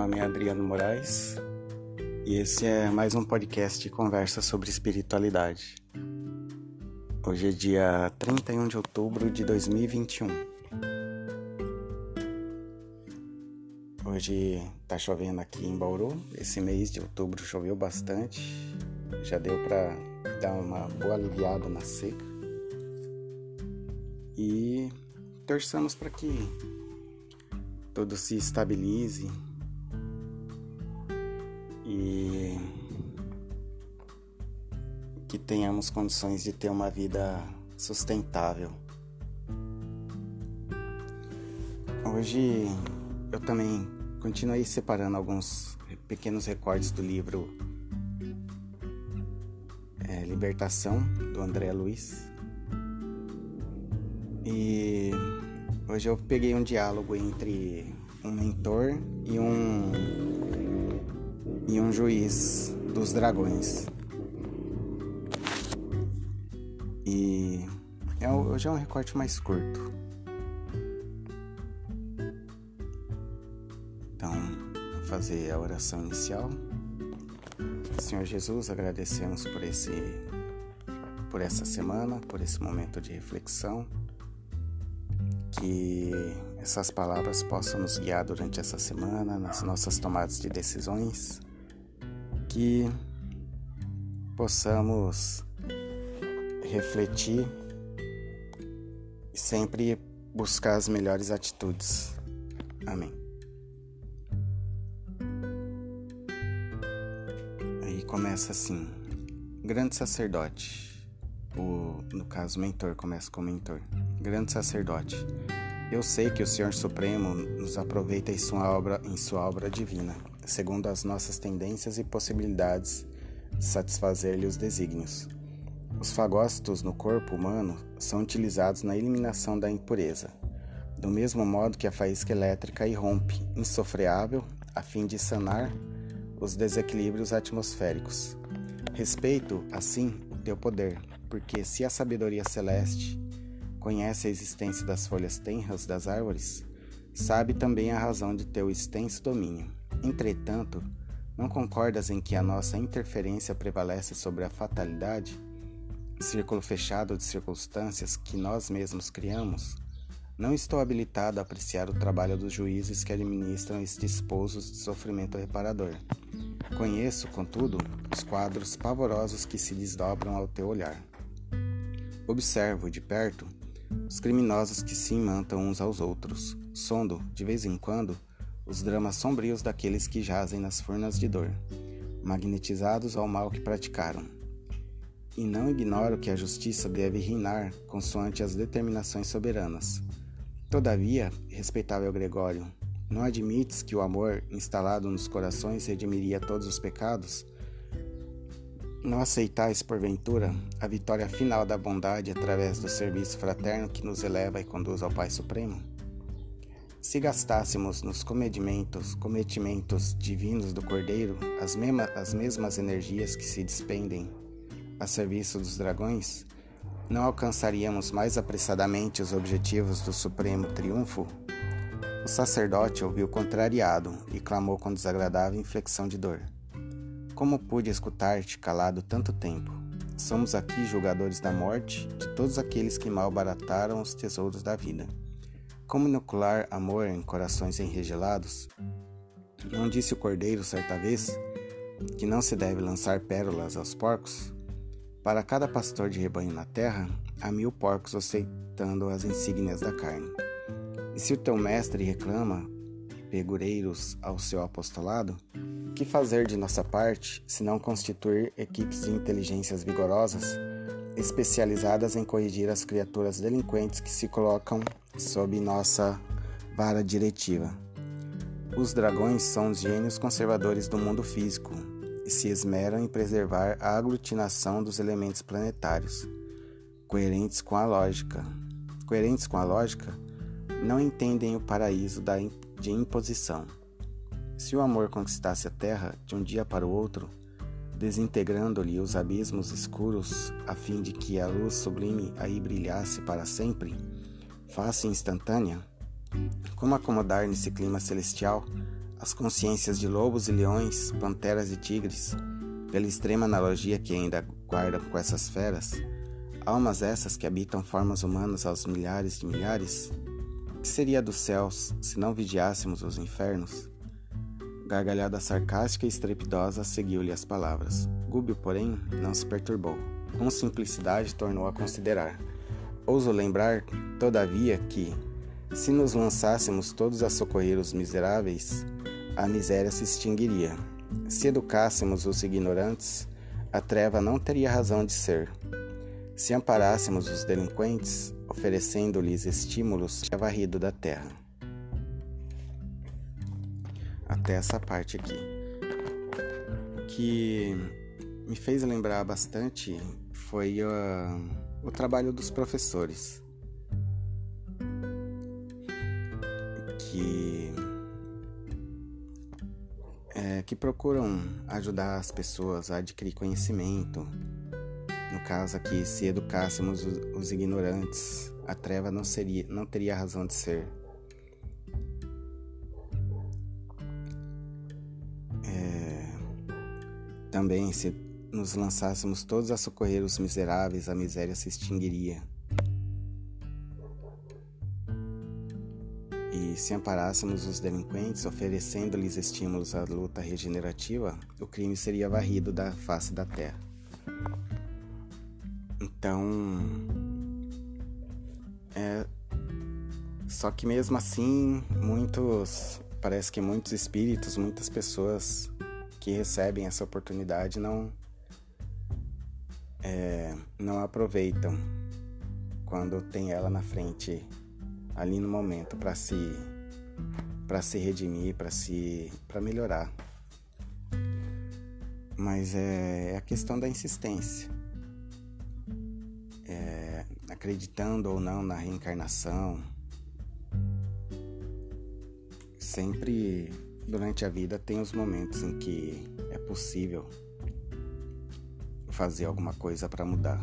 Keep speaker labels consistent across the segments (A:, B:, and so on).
A: nome é Adriano Moraes e esse é mais um podcast de conversa sobre espiritualidade. Hoje é dia 31 de outubro de 2021. Hoje tá chovendo aqui em Bauru. Esse mês de outubro choveu bastante. Já deu para dar uma boa aliviada na seca. E torçamos para que tudo se estabilize que tenhamos condições de ter uma vida sustentável. Hoje eu também continuei separando alguns pequenos recortes do livro é, Libertação, do André Luiz. E Hoje eu peguei um diálogo entre um mentor e um e um juiz dos dragões. E é, hoje é um recorte mais curto. Então, vou fazer a oração inicial. Senhor Jesus, agradecemos por esse por essa semana, por esse momento de reflexão que essas palavras possam nos guiar durante essa semana, nas nossas tomadas de decisões, que possamos refletir e sempre buscar as melhores atitudes. Amém. Aí começa assim: Grande sacerdote, o, no caso, mentor, começa com mentor grande sacerdote. Eu sei que o Senhor Supremo nos aproveita em sua obra, em sua obra divina, segundo as nossas tendências e possibilidades de satisfazer-lhe os desígnios. Os fagócitos no corpo humano são utilizados na eliminação da impureza, do mesmo modo que a faísca elétrica irrompe, insofreável, a fim de sanar os desequilíbrios atmosféricos. Respeito, assim, o teu poder, porque se a sabedoria celeste conhece a existência das folhas tenras das árvores, sabe também a razão de teu extenso domínio. Entretanto, não concordas em que a nossa interferência prevalece sobre a fatalidade, círculo fechado de circunstâncias que nós mesmos criamos? Não estou habilitado a apreciar o trabalho dos juízes que administram estes pousos de sofrimento reparador. Conheço, contudo, os quadros pavorosos que se desdobram ao teu olhar. Observo de perto os criminosos que se imantam uns aos outros, sondo, de vez em quando, os dramas sombrios daqueles que jazem nas furnas de dor, magnetizados ao mal que praticaram. E não ignoro que a justiça deve reinar consoante as determinações soberanas. Todavia, respeitável Gregório, não admites que o amor instalado nos corações redimiria todos os pecados? Não aceitais, porventura, a vitória final da bondade através do serviço fraterno que nos eleva e conduz ao Pai Supremo? Se gastássemos nos cometimentos, cometimentos divinos do Cordeiro as, mesma, as mesmas energias que se despendem a serviço dos dragões, não alcançaríamos mais apressadamente os objetivos do supremo triunfo? O sacerdote ouviu contrariado e clamou com desagradável inflexão de dor. Como pude escutar-te calado tanto tempo? Somos aqui julgadores da morte de todos aqueles que malbarataram os tesouros da vida. Como inocular amor em corações enregelados? Não disse o cordeiro certa vez que não se deve lançar pérolas aos porcos? Para cada pastor de rebanho na terra, há mil porcos ostentando as insígnias da carne. E se o teu mestre reclama pegureiros ao seu apostolado, que fazer de nossa parte se não constituir equipes de inteligências vigorosas, especializadas em corrigir as criaturas delinquentes que se colocam sob nossa vara diretiva? Os dragões são os gênios conservadores do mundo físico e se esmeram em preservar a aglutinação dos elementos planetários, coerentes com a lógica. Coerentes com a lógica, não entendem o paraíso de imposição. Se o amor conquistasse a terra de um dia para o outro, desintegrando-lhe os abismos escuros, a fim de que a luz sublime aí brilhasse para sempre, fácil e instantânea, como acomodar nesse clima celestial as consciências de lobos e leões, panteras e tigres, pela extrema analogia que ainda guardam com essas feras, almas essas que habitam formas humanas aos milhares de milhares, que seria dos céus se não vigiássemos os infernos? Gargalhada sarcástica e estrepidosa seguiu-lhe as palavras. Gúbio, porém, não se perturbou. Com simplicidade tornou a considerar. Ouso lembrar, todavia, que, se nos lançássemos todos a socorrer os miseráveis, a miséria se extinguiria. Se educássemos os ignorantes, a treva não teria razão de ser. Se amparássemos os delinquentes, oferecendo-lhes estímulos, é varrido da terra. Até essa parte aqui. Que me fez lembrar bastante foi uh, o trabalho dos professores. Que é, que procuram ajudar as pessoas a adquirir conhecimento. No caso aqui, se educássemos os, ignorantes, a treva não seria, não teria razão de ser. Também, se nos lançássemos todos a socorrer os miseráveis, a miséria se extinguiria. E se amparássemos os delinquentes, oferecendo-lhes estímulos à luta regenerativa, o crime seria varrido da face da terra. Então, é, só que mesmo assim, muitos, parece que muitos espíritos, muitas pessoas que recebem essa oportunidade não é, não aproveitam quando tem ela na frente ali no momento para se para se redimir, para se para melhorar. Mas é, é, a questão da insistência. É, acreditando ou não na reencarnação, sempre durante a vida tem os momentos em que é possível fazer alguma coisa para mudar.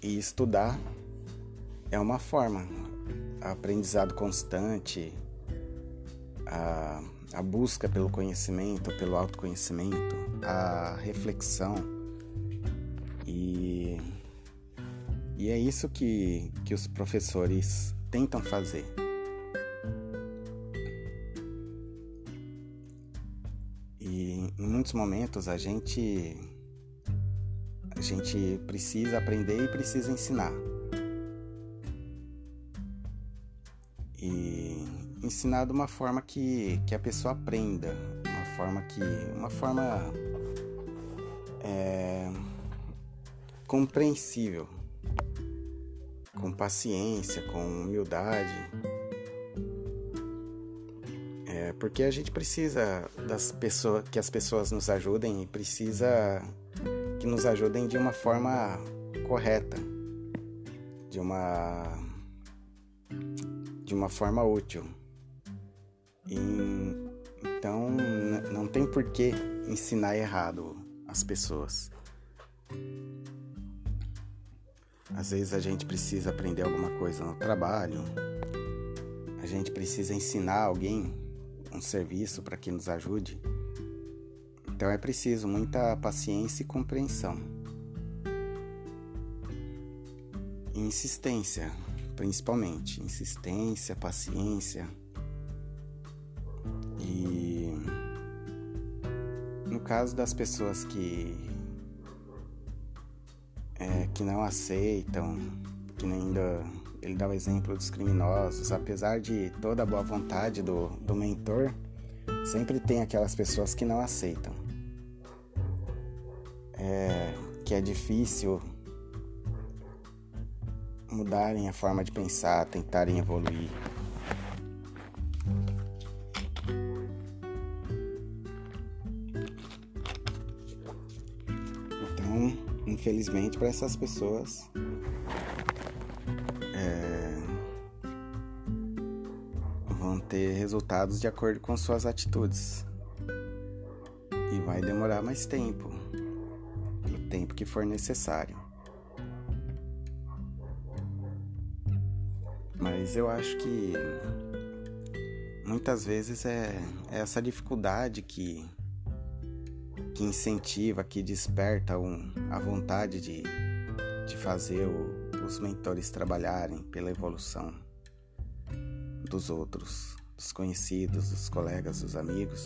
A: E estudar é uma forma, aprendizado constante, a, a busca pelo conhecimento, pelo autoconhecimento, a reflexão. E, e é isso que, que os professores tentam fazer. Em muitos momentos a gente a gente precisa aprender e precisa ensinar. E ensinar de uma forma que, que a pessoa aprenda, uma forma que. uma forma é, compreensível, com paciência, com humildade. É, porque a gente precisa das pessoas que as pessoas nos ajudem e precisa que nos ajudem de uma forma correta, de uma de uma forma útil. E, então não tem por que ensinar errado as pessoas. Às vezes a gente precisa aprender alguma coisa no trabalho, a gente precisa ensinar alguém um serviço para que nos ajude. Então é preciso muita paciência e compreensão. Insistência, principalmente. Insistência, paciência. E no caso das pessoas que é, que não aceitam, que ainda ele dá o exemplo dos criminosos, apesar de toda a boa vontade do, do mentor, sempre tem aquelas pessoas que não aceitam é, que é difícil mudarem a forma de pensar, tentarem evoluir. Então, infelizmente, para essas pessoas, ter resultados de acordo com suas atitudes. E vai demorar mais tempo tempo que for necessário. Mas eu acho que muitas vezes é, é essa dificuldade que, que incentiva, que desperta um, a vontade de, de fazer o, os mentores trabalharem pela evolução dos outros, dos conhecidos, dos colegas, dos amigos.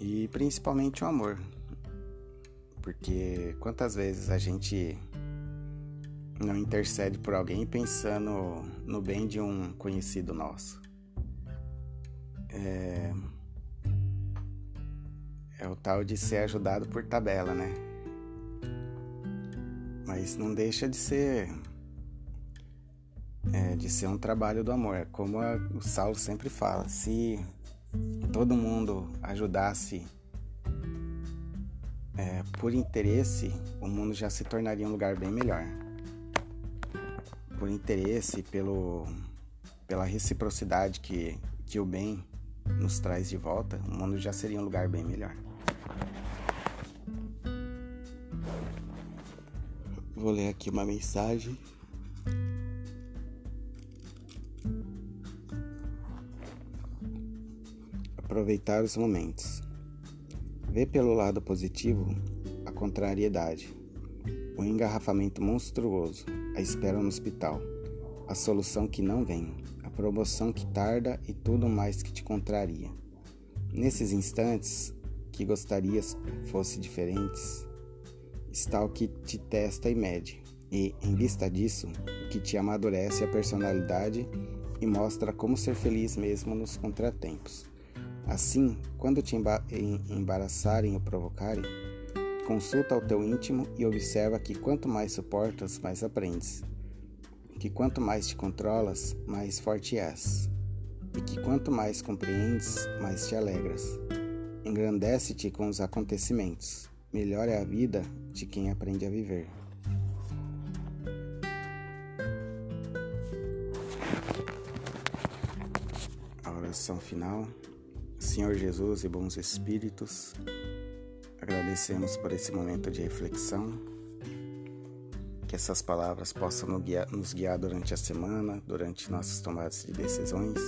A: E principalmente o amor. Porque quantas vezes a gente não intercede por alguém pensando no bem de um conhecido nosso. É, é o tal de ser ajudado por tabela, né? Mas não deixa de ser é, de ser um trabalho do amor. É como a, o Saulo sempre fala, se todo mundo ajudasse é, por interesse, o mundo já se tornaria um lugar bem melhor por interesse, pelo, pela reciprocidade que, que o bem nos traz de volta, o mundo já seria um lugar bem melhor. Vou ler aqui uma mensagem. Aproveitar os momentos. Vê pelo lado positivo a contrariedade o engarrafamento monstruoso, a espera no hospital, a solução que não vem, a promoção que tarda e tudo mais que te contraria. Nesses instantes que gostarias fosse diferentes, está o que te testa e mede, e, em vista disso, o que te amadurece a personalidade e mostra como ser feliz mesmo nos contratempos. Assim, quando te embaraçarem ou provocarem, Consulta ao teu íntimo e observa que quanto mais suportas, mais aprendes. Que quanto mais te controlas, mais forte és. E que quanto mais compreendes, mais te alegras. Engrandece-te com os acontecimentos. Melhor é a vida de quem aprende a viver. A oração final. Senhor Jesus e bons espíritos, Agradecemos por esse momento de reflexão. Que essas palavras possam nos guiar, durante a semana, durante nossas tomadas de decisões.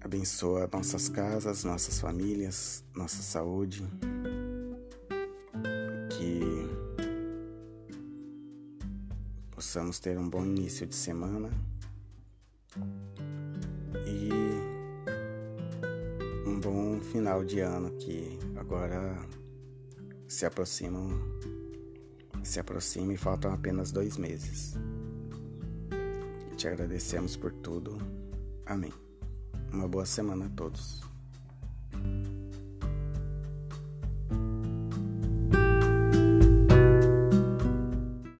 A: Abençoa nossas casas, nossas famílias, nossa saúde. Que possamos ter um bom início de semana. Final de ano que agora se aproximam se aproxima e faltam apenas dois meses. Te agradecemos por tudo. Amém. Uma boa semana a todos.